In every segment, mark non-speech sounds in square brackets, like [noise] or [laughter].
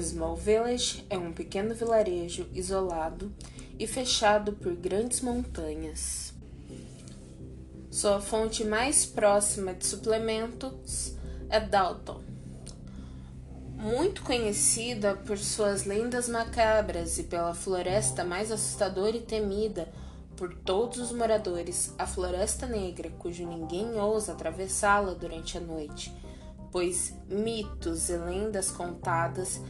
Small Village é um pequeno vilarejo isolado e fechado por grandes montanhas. Sua fonte mais próxima de suplementos é Dalton, muito conhecida por suas lendas macabras e pela floresta mais assustadora e temida por todos os moradores, a Floresta Negra, cujo ninguém ousa atravessá-la durante a noite, pois mitos e lendas contadas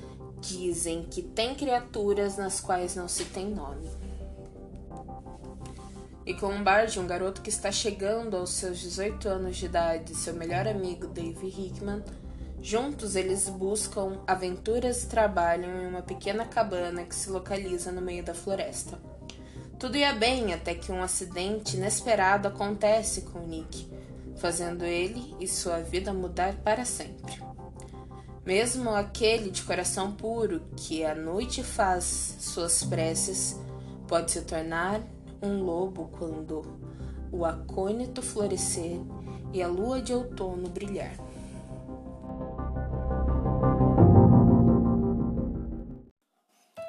dizem que tem criaturas nas quais não se tem nome. E com Bard, um garoto que está chegando aos seus 18 anos de idade, seu melhor amigo Dave Hickman, juntos eles buscam aventuras e trabalham em uma pequena cabana que se localiza no meio da floresta. Tudo ia bem até que um acidente inesperado acontece com Nick, fazendo ele e sua vida mudar para sempre. Mesmo aquele de coração puro que à noite faz suas preces pode se tornar um lobo quando o acônito florescer e a lua de outono brilhar.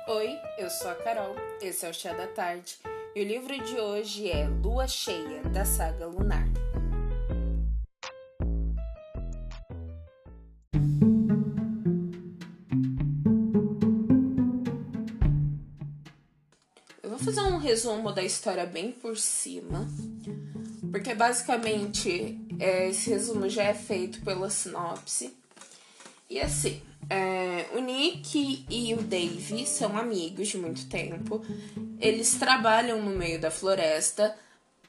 Oi, eu sou a Carol, esse é o Chá da Tarde e o livro de hoje é Lua Cheia, da saga Lunar. Fazer um resumo da história bem por cima, porque basicamente é, esse resumo já é feito pela sinopse. E assim, é, o Nick e o Dave são amigos de muito tempo. Eles trabalham no meio da floresta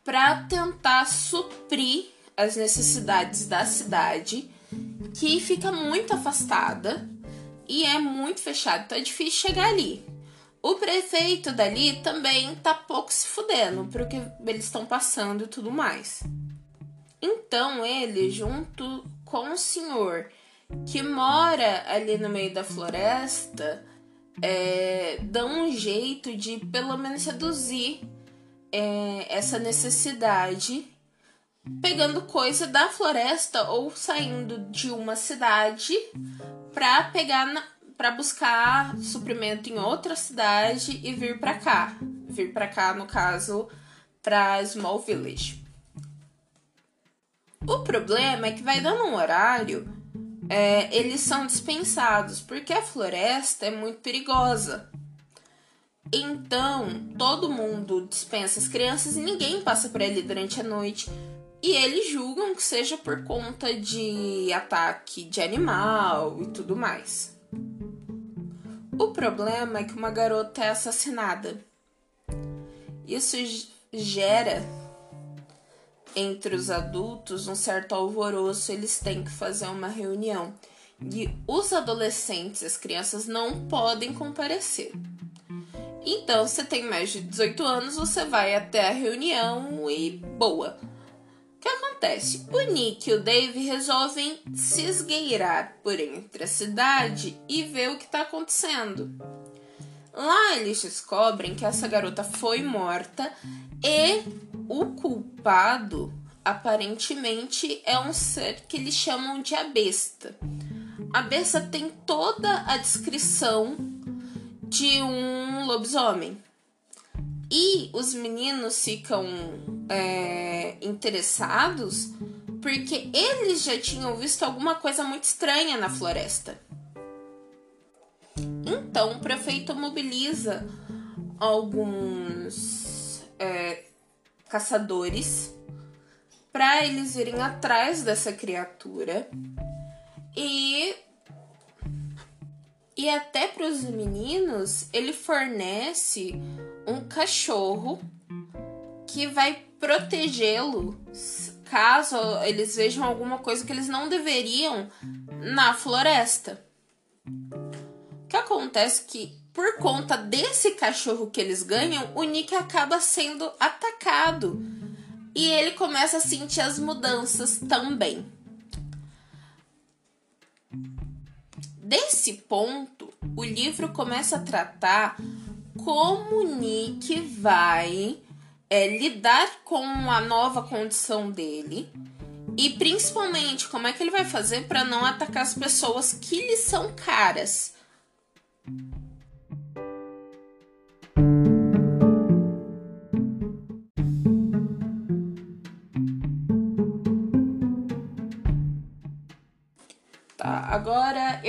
para tentar suprir as necessidades da cidade, que fica muito afastada e é muito fechada, então é difícil chegar ali. O prefeito dali também tá pouco se fudendo pro que eles estão passando e tudo mais. Então ele, junto com o senhor que mora ali no meio da floresta é, dão um jeito de pelo menos seduzir é, essa necessidade pegando coisa da floresta ou saindo de uma cidade para pegar para buscar suprimento em outra cidade e vir para cá vir para cá no caso para Small Village o problema é que vai dando um horário é, eles são dispensados porque a floresta é muito perigosa. Então, todo mundo dispensa as crianças e ninguém passa por ali durante a noite. E eles julgam que seja por conta de ataque de animal e tudo mais. O problema é que uma garota é assassinada. Isso gera entre os adultos um certo alvoroço, eles têm que fazer uma reunião. E os adolescentes, as crianças, não podem comparecer. Então, você tem mais de 18 anos, você vai até a reunião e boa. Acontece? O Nick e o Dave resolvem se esgueirar por entre a cidade e ver o que está acontecendo. Lá eles descobrem que essa garota foi morta e o culpado aparentemente é um ser que eles chamam de a besta. A besta tem toda a descrição de um lobisomem. E os meninos ficam é, interessados porque eles já tinham visto alguma coisa muito estranha na floresta. Então o prefeito mobiliza alguns é, caçadores para eles irem atrás dessa criatura e e até para os meninos ele fornece um cachorro que vai protegê-lo caso eles vejam alguma coisa que eles não deveriam na floresta. O que acontece que por conta desse cachorro que eles ganham, o Nick acaba sendo atacado. E ele começa a sentir as mudanças também. Desse ponto, o livro começa a tratar como Nick vai é, lidar com a nova condição dele e principalmente como é que ele vai fazer para não atacar as pessoas que lhe são caras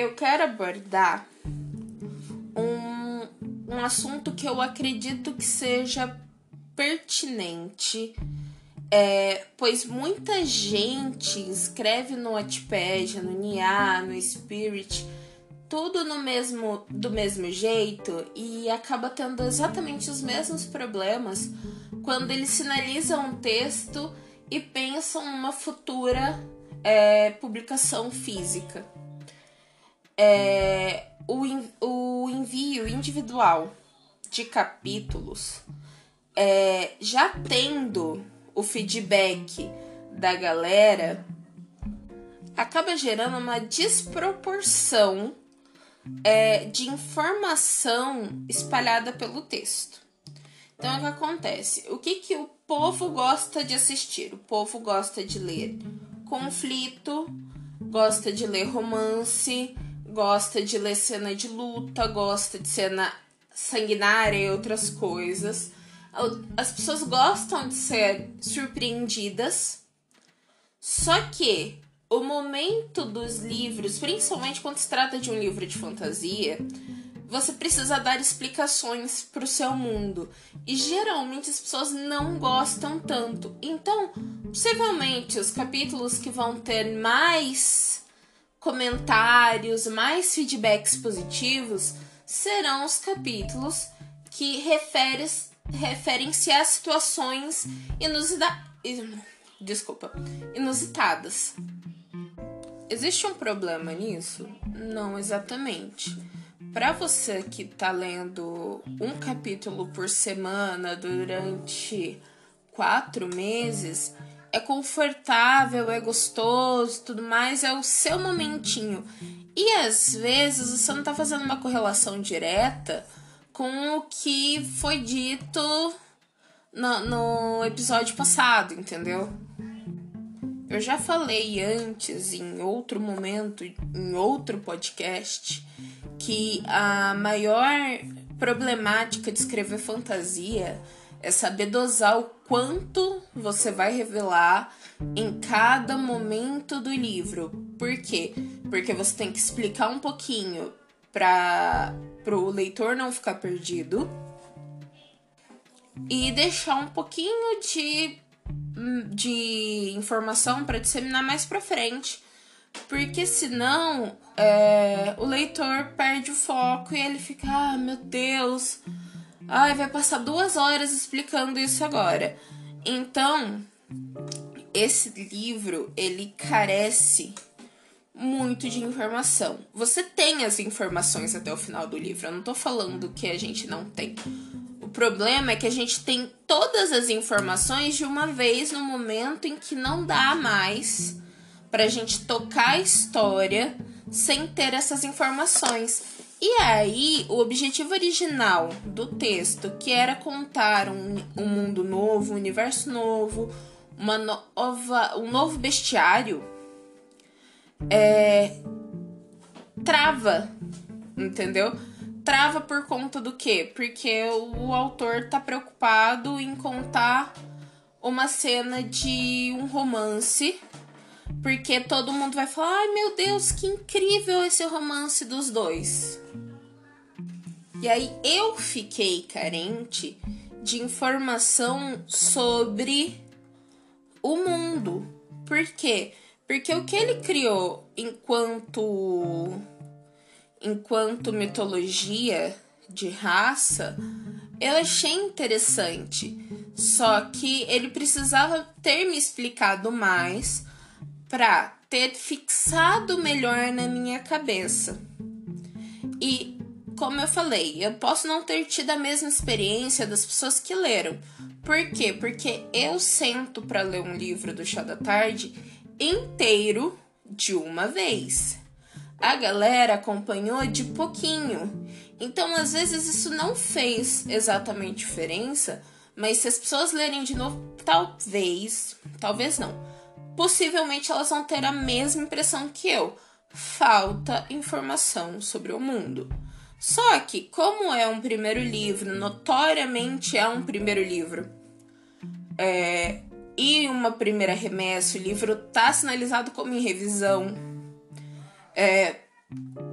eu quero abordar um, um assunto que eu acredito que seja pertinente, é, pois muita gente escreve no Wattpad, no Nia, no Spirit, tudo no mesmo do mesmo jeito e acaba tendo exatamente os mesmos problemas quando eles sinalizam um texto e pensam numa futura é, publicação física. É, o, o envio individual de capítulos, é, já tendo o feedback da galera, acaba gerando uma desproporção é, de informação espalhada pelo texto. Então, o que acontece? O que, que o povo gosta de assistir? O povo gosta de ler conflito, gosta de ler romance, gosta de ler cena de luta, gosta de cena sanguinária e outras coisas. As pessoas gostam de ser surpreendidas. Só que o momento dos livros, principalmente quando se trata de um livro de fantasia, você precisa dar explicações para o seu mundo. E geralmente as pessoas não gostam tanto. Então, possivelmente os capítulos que vão ter mais comentários, mais feedbacks positivos, serão os capítulos que referem-se a situações inusida... Desculpa, inusitadas. Existe um problema nisso? Não exatamente para você que tá lendo um capítulo por semana durante quatro meses, é confortável, é gostoso, tudo mais, é o seu momentinho. E às vezes você não tá fazendo uma correlação direta com o que foi dito no, no episódio passado, entendeu? Eu já falei antes, em outro momento, em outro podcast, que a maior problemática de escrever fantasia é saber dosar o quanto você vai revelar em cada momento do livro. Por quê? Porque você tem que explicar um pouquinho para o leitor não ficar perdido e deixar um pouquinho de, de informação para disseminar mais para frente porque senão é, o leitor perde o foco e ele fica, ah, meu Deus, ai, vai passar duas horas explicando isso agora. Então, esse livro ele carece muito de informação. Você tem as informações até o final do livro. Eu não tô falando que a gente não tem. O problema é que a gente tem todas as informações de uma vez no momento em que não dá mais para a gente tocar a história sem ter essas informações. E aí, o objetivo original do texto, que era contar um, um mundo novo, um universo novo, uma nova, um novo bestiário, é, trava, entendeu? Trava por conta do quê? Porque o autor tá preocupado em contar uma cena de um romance porque todo mundo vai falar: ai meu Deus, que incrível esse romance dos dois. E aí eu fiquei carente de informação sobre o mundo. Por quê? Porque o que ele criou enquanto enquanto mitologia de raça, eu achei interessante. Só que ele precisava ter me explicado mais para ter fixado melhor na minha cabeça. E, como eu falei, eu posso não ter tido a mesma experiência das pessoas que leram. Por quê? Porque eu sento para ler um livro do Chá da Tarde inteiro de uma vez. A galera acompanhou de pouquinho. Então, às vezes, isso não fez exatamente diferença, mas se as pessoas lerem de novo, talvez, talvez não possivelmente elas vão ter a mesma impressão que eu. Falta informação sobre o mundo. Só que, como é um primeiro livro, notoriamente é um primeiro livro, é, e uma primeira remessa, o livro tá sinalizado como em revisão, é,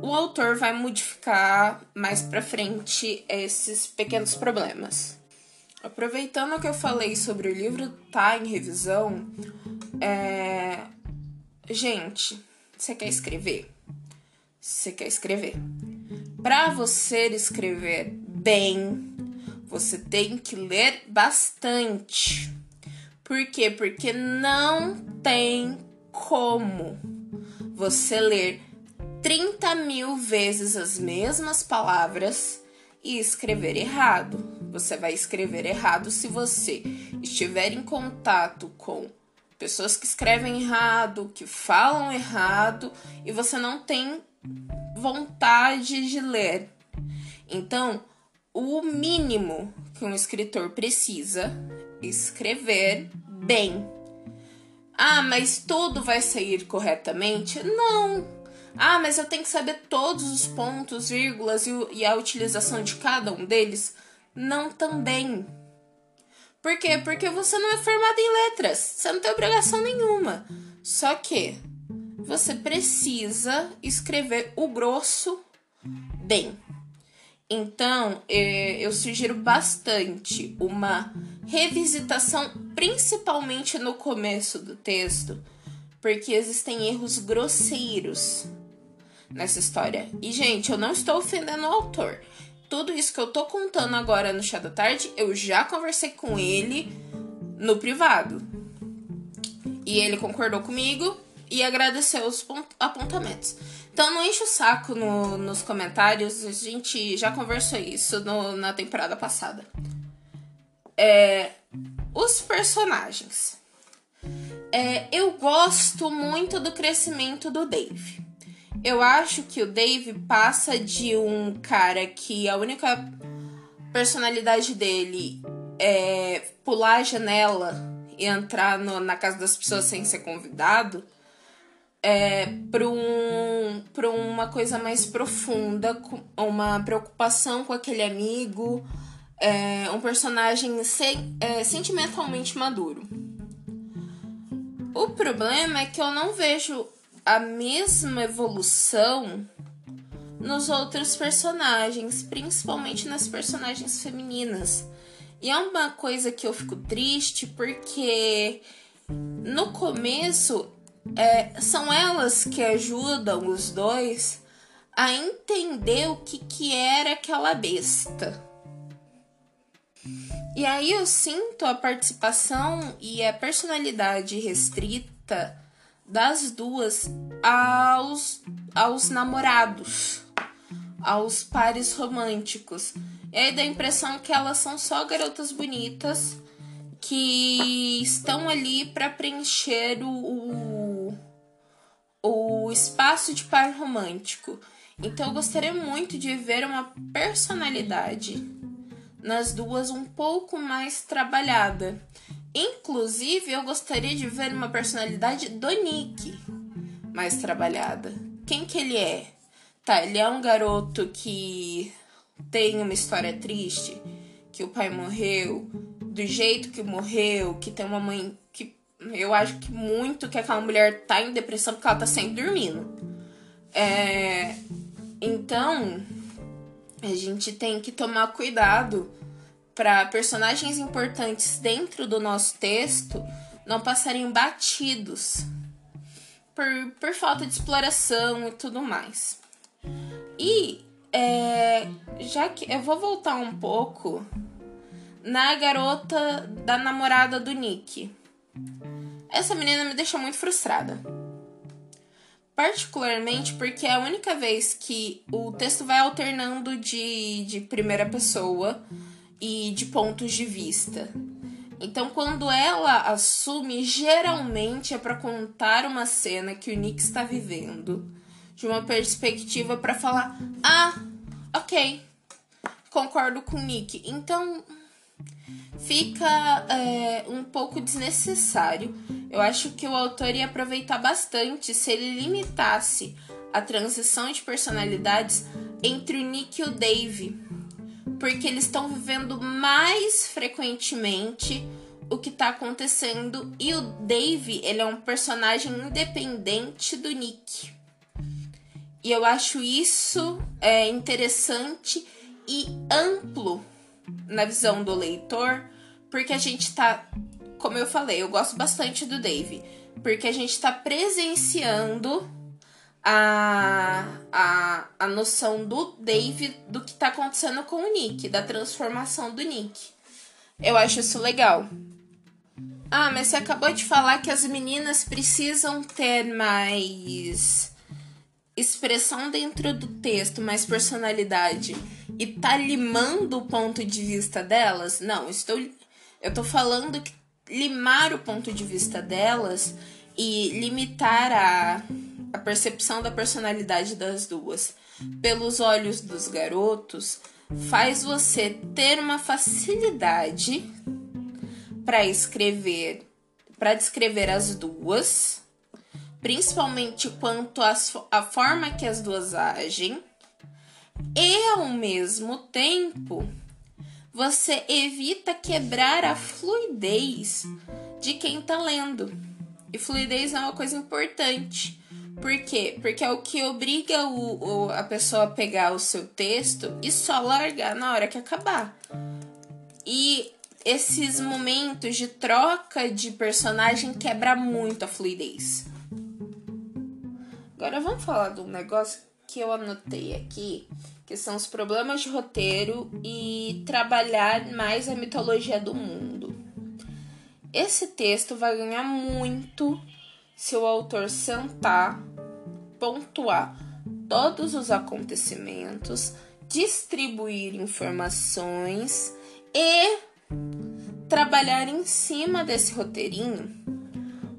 o autor vai modificar mais para frente esses pequenos problemas. Aproveitando que eu falei sobre o livro tá em revisão, é... gente, você quer escrever? Você quer escrever? Para você escrever bem, você tem que ler bastante. Por quê? Porque não tem como você ler 30 mil vezes as mesmas palavras e escrever errado. Você vai escrever errado se você estiver em contato com pessoas que escrevem errado, que falam errado e você não tem vontade de ler. Então, o mínimo que um escritor precisa escrever bem. Ah, mas tudo vai sair corretamente? Não. Ah, mas eu tenho que saber todos os pontos, vírgulas e a utilização de cada um deles? Não também. Por quê? Porque você não é formado em letras. Você não tem obrigação nenhuma. Só que você precisa escrever o grosso bem. Então, é, eu sugiro bastante uma revisitação, principalmente no começo do texto, porque existem erros grosseiros nessa história. E, gente, eu não estou ofendendo o autor. Tudo isso que eu tô contando agora no chá da tarde, eu já conversei com ele no privado. E ele concordou comigo e agradeceu os apontamentos. Então não enche o saco no, nos comentários, a gente já conversou isso no, na temporada passada. É, os personagens. É, eu gosto muito do crescimento do Dave. Eu acho que o Dave passa de um cara que a única personalidade dele é pular a janela e entrar no, na casa das pessoas sem ser convidado é, para um, uma coisa mais profunda, uma preocupação com aquele amigo, é, um personagem é, sentimentalmente maduro. O problema é que eu não vejo a mesma evolução nos outros personagens, principalmente nas personagens femininas. E é uma coisa que eu fico triste porque no começo é, são elas que ajudam os dois a entender o que, que era aquela besta. E aí eu sinto a participação e a personalidade restrita das duas aos, aos namorados, aos pares românticos. E aí dá a impressão que elas são só garotas bonitas que estão ali para preencher o, o, o espaço de par romântico. Então eu gostaria muito de ver uma personalidade nas duas um pouco mais trabalhada. Inclusive, eu gostaria de ver uma personalidade do Nick mais trabalhada. Quem que ele é? Tá, ele é um garoto que tem uma história triste, que o pai morreu, do jeito que morreu, que tem uma mãe que eu acho que muito que aquela mulher tá em depressão porque ela tá sempre dormindo. É, então, a gente tem que tomar cuidado para personagens importantes dentro do nosso texto não passarem batidos por, por falta de exploração e tudo mais. E é, já que eu vou voltar um pouco na garota da namorada do Nick. Essa menina me deixa muito frustrada. Particularmente porque é a única vez que o texto vai alternando de, de primeira pessoa e de pontos de vista. Então, quando ela assume, geralmente é para contar uma cena que o Nick está vivendo de uma perspectiva para falar: "Ah, OK. Concordo com o Nick". Então, fica é, um pouco desnecessário. Eu acho que o autor ia aproveitar bastante se ele limitasse a transição de personalidades entre o Nick e o Dave, porque eles estão vivendo mais frequentemente o que tá acontecendo e o Dave, ele é um personagem independente do Nick. E eu acho isso é, interessante e amplo na visão do leitor, porque a gente tá, como eu falei, eu gosto bastante do Dave, porque a gente tá presenciando a, a, a noção do Dave do que tá acontecendo com o Nick, da transformação do Nick. Eu acho isso legal. Ah, mas você acabou de falar que as meninas precisam ter mais expressão dentro do texto, mais personalidade e tá limando o ponto de vista delas? Não, estou eu tô falando que limar o ponto de vista delas e limitar a, a percepção da personalidade das duas pelos olhos dos garotos faz você ter uma facilidade para escrever, para descrever as duas, principalmente quanto à forma que as duas agem, e ao mesmo tempo você evita quebrar a fluidez de quem tá lendo. E fluidez é uma coisa importante. Por quê? Porque é o que obriga o, o, a pessoa a pegar o seu texto e só largar na hora que acabar. E esses momentos de troca de personagem quebra muito a fluidez. Agora vamos falar de um negócio que eu anotei aqui, que são os problemas de roteiro e trabalhar mais a mitologia do mundo. Esse texto vai ganhar muito se o autor sentar, pontuar todos os acontecimentos, distribuir informações e trabalhar em cima desse roteirinho.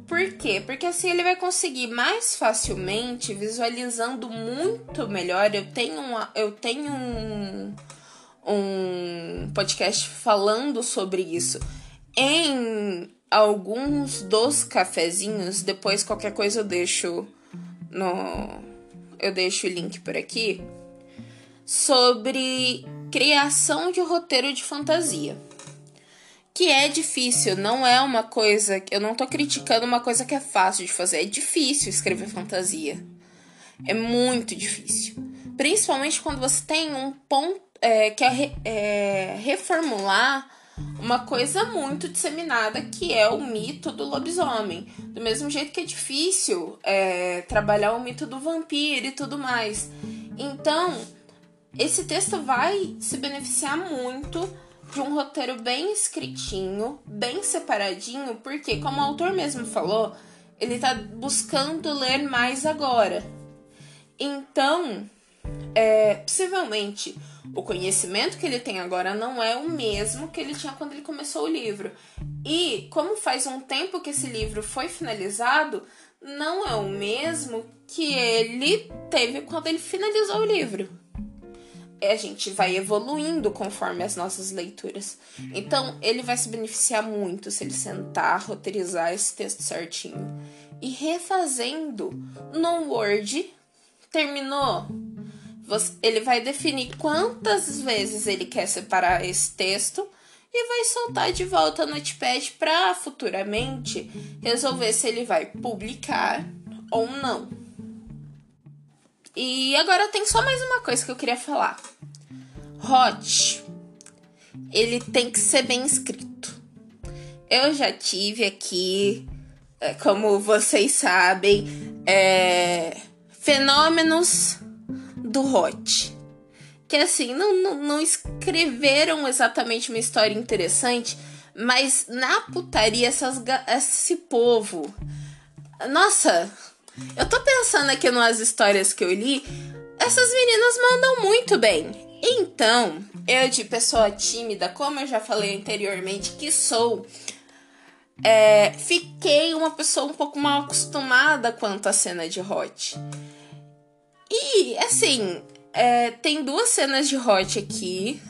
Por quê? Porque assim ele vai conseguir mais facilmente, visualizando muito melhor. Eu tenho, uma, eu tenho um, um podcast falando sobre isso em alguns dos cafezinhos. Depois, qualquer coisa, eu deixo no. Eu deixo o link por aqui. Sobre criação de roteiro de fantasia que é difícil, não é uma coisa. Eu não tô criticando uma coisa que é fácil de fazer. É difícil escrever fantasia. É muito difícil. Principalmente quando você tem um ponto. É, quer re, é, reformular uma coisa muito disseminada que é o mito do lobisomem. Do mesmo jeito que é difícil é, trabalhar o mito do vampiro e tudo mais. Então, esse texto vai se beneficiar muito de um roteiro bem escritinho, bem separadinho, porque, como o autor mesmo falou, ele está buscando ler mais agora. Então, é, possivelmente, o conhecimento que ele tem agora não é o mesmo que ele tinha quando ele começou o livro. E, como faz um tempo que esse livro foi finalizado, não é o mesmo que ele teve quando ele finalizou o livro a gente vai evoluindo conforme as nossas leituras. Então, ele vai se beneficiar muito se ele sentar, roteirizar esse texto certinho. E refazendo no Word, terminou. Ele vai definir quantas vezes ele quer separar esse texto e vai soltar de volta no Notepad para futuramente resolver se ele vai publicar ou não. E agora tem só mais uma coisa que eu queria falar. Hot, ele tem que ser bem escrito. Eu já tive aqui, é, como vocês sabem, é, fenômenos do Hot. Que assim, não, não, não escreveram exatamente uma história interessante, mas na putaria essas, esse povo. Nossa, eu tô pensando aqui nas histórias que eu li. Essas meninas mandam muito bem. Então, eu de pessoa tímida, como eu já falei anteriormente que sou, é, fiquei uma pessoa um pouco mal acostumada quanto à cena de hot. E, assim, é, tem duas cenas de hot aqui.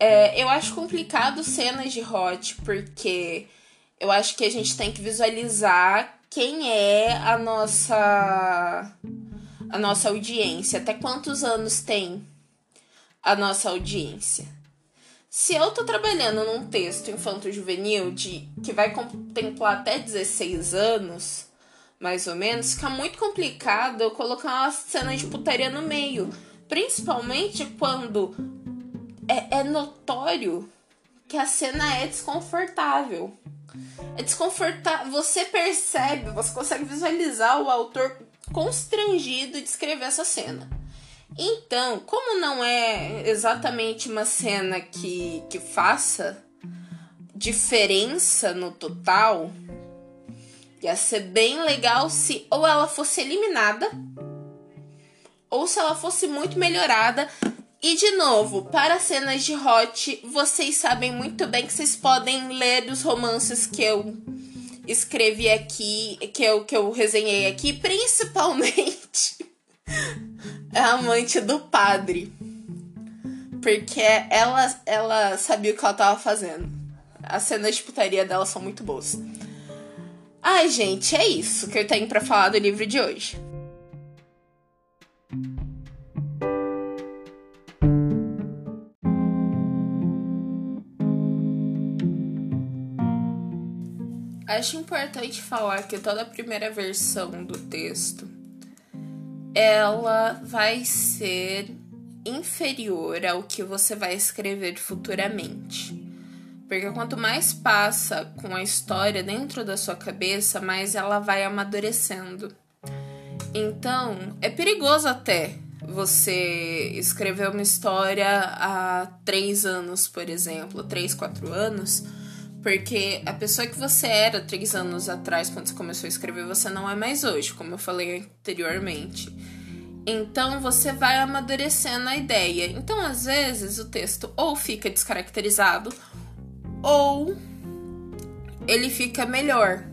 É, eu acho complicado cenas de hot, porque eu acho que a gente tem que visualizar quem é a nossa a nossa audiência? Até quantos anos tem a nossa audiência? Se eu tô trabalhando num texto infanto-juvenil de que vai contemplar até 16 anos, mais ou menos, fica muito complicado eu colocar uma cena de putaria no meio. Principalmente quando é, é notório que a cena é desconfortável. É desconfortável. Você percebe, você consegue visualizar o autor constrangido de escrever essa cena. Então, como não é exatamente uma cena que, que faça diferença no total, ia ser bem legal se ou ela fosse eliminada ou se ela fosse muito melhorada. E de novo, para cenas de hot, vocês sabem muito bem que vocês podem ler os romances que eu escrevi aqui, que eu, que eu resenhei aqui, principalmente [laughs] a amante do padre. Porque ela, ela sabia o que ela tava fazendo. As cenas de putaria dela são muito boas. Ai, gente, é isso que eu tenho para falar do livro de hoje. Acho importante falar que toda a primeira versão do texto ela vai ser inferior ao que você vai escrever futuramente. Porque quanto mais passa com a história dentro da sua cabeça, mais ela vai amadurecendo. Então, é perigoso até você escrever uma história há três anos, por exemplo, três, quatro anos, porque a pessoa que você era três anos atrás, quando você começou a escrever, você não é mais hoje, como eu falei anteriormente. Então você vai amadurecendo a ideia. Então, às vezes, o texto ou fica descaracterizado, ou ele fica melhor.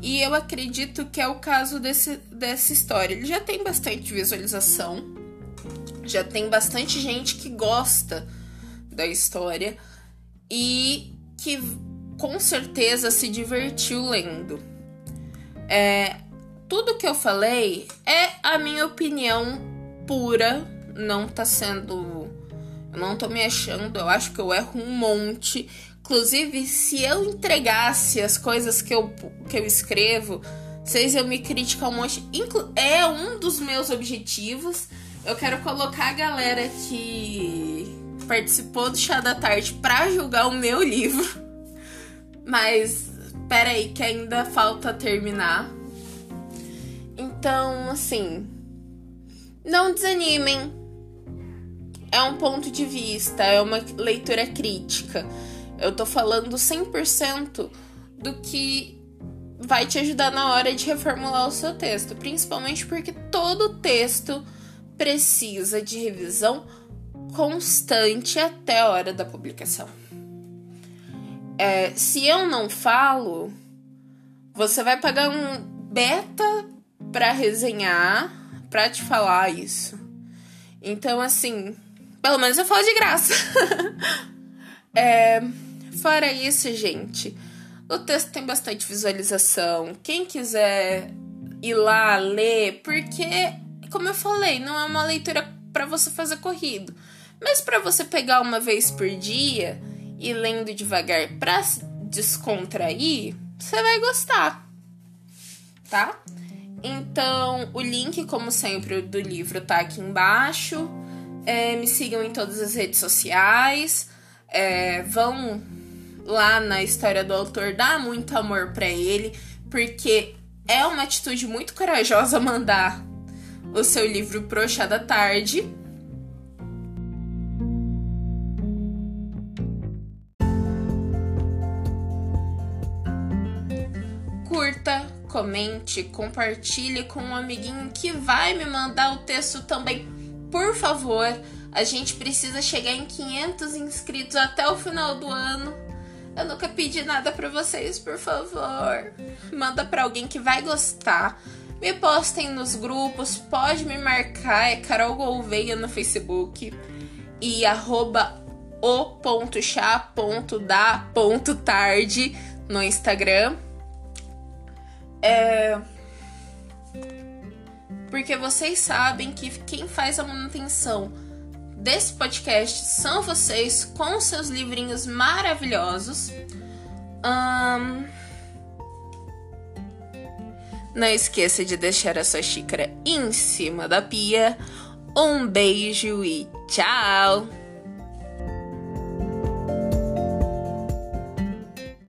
E eu acredito que é o caso desse, dessa história. Ele já tem bastante visualização, já tem bastante gente que gosta da história e que com certeza se divertiu lendo. É, tudo que eu falei é a minha opinião pura, não tá sendo. Eu não tô me achando, eu acho que eu erro um monte. Inclusive, se eu entregasse as coisas que eu, que eu escrevo, vocês iam me criticar um monte. É um dos meus objetivos. Eu quero colocar a galera que participou do Chá da Tarde pra julgar o meu livro. Mas, peraí, que ainda falta terminar. Então, assim. Não desanimem. É um ponto de vista, é uma leitura crítica. Eu tô falando 100% do que vai te ajudar na hora de reformular o seu texto, principalmente porque todo texto precisa de revisão constante até a hora da publicação. É, se eu não falo, você vai pagar um beta para resenhar, para te falar isso. Então, assim, pelo menos eu falo de graça. [laughs] é, Fora isso, gente, o texto tem bastante visualização. Quem quiser ir lá ler, porque, como eu falei, não é uma leitura para você fazer corrido, mas para você pegar uma vez por dia e lendo devagar para descontrair, você vai gostar, tá? Então, o link, como sempre, do livro tá aqui embaixo. É, me sigam em todas as redes sociais. É, vão lá na história do autor, dá muito amor para ele, porque é uma atitude muito corajosa mandar o seu livro pro chá da tarde. Curta, comente, compartilhe com um amiguinho que vai me mandar o texto também, por favor. A gente precisa chegar em 500 inscritos até o final do ano eu nunca pedi nada para vocês, por favor. Manda para alguém que vai gostar. Me postem nos grupos, pode me marcar, é Carol Gouveia no Facebook e arroba o.chá.da.tarde no Instagram. É... porque vocês sabem que quem faz a manutenção desse podcast são vocês com seus livrinhos maravilhosos. Um... Não esqueça de deixar a sua xícara em cima da pia. Um beijo e tchau!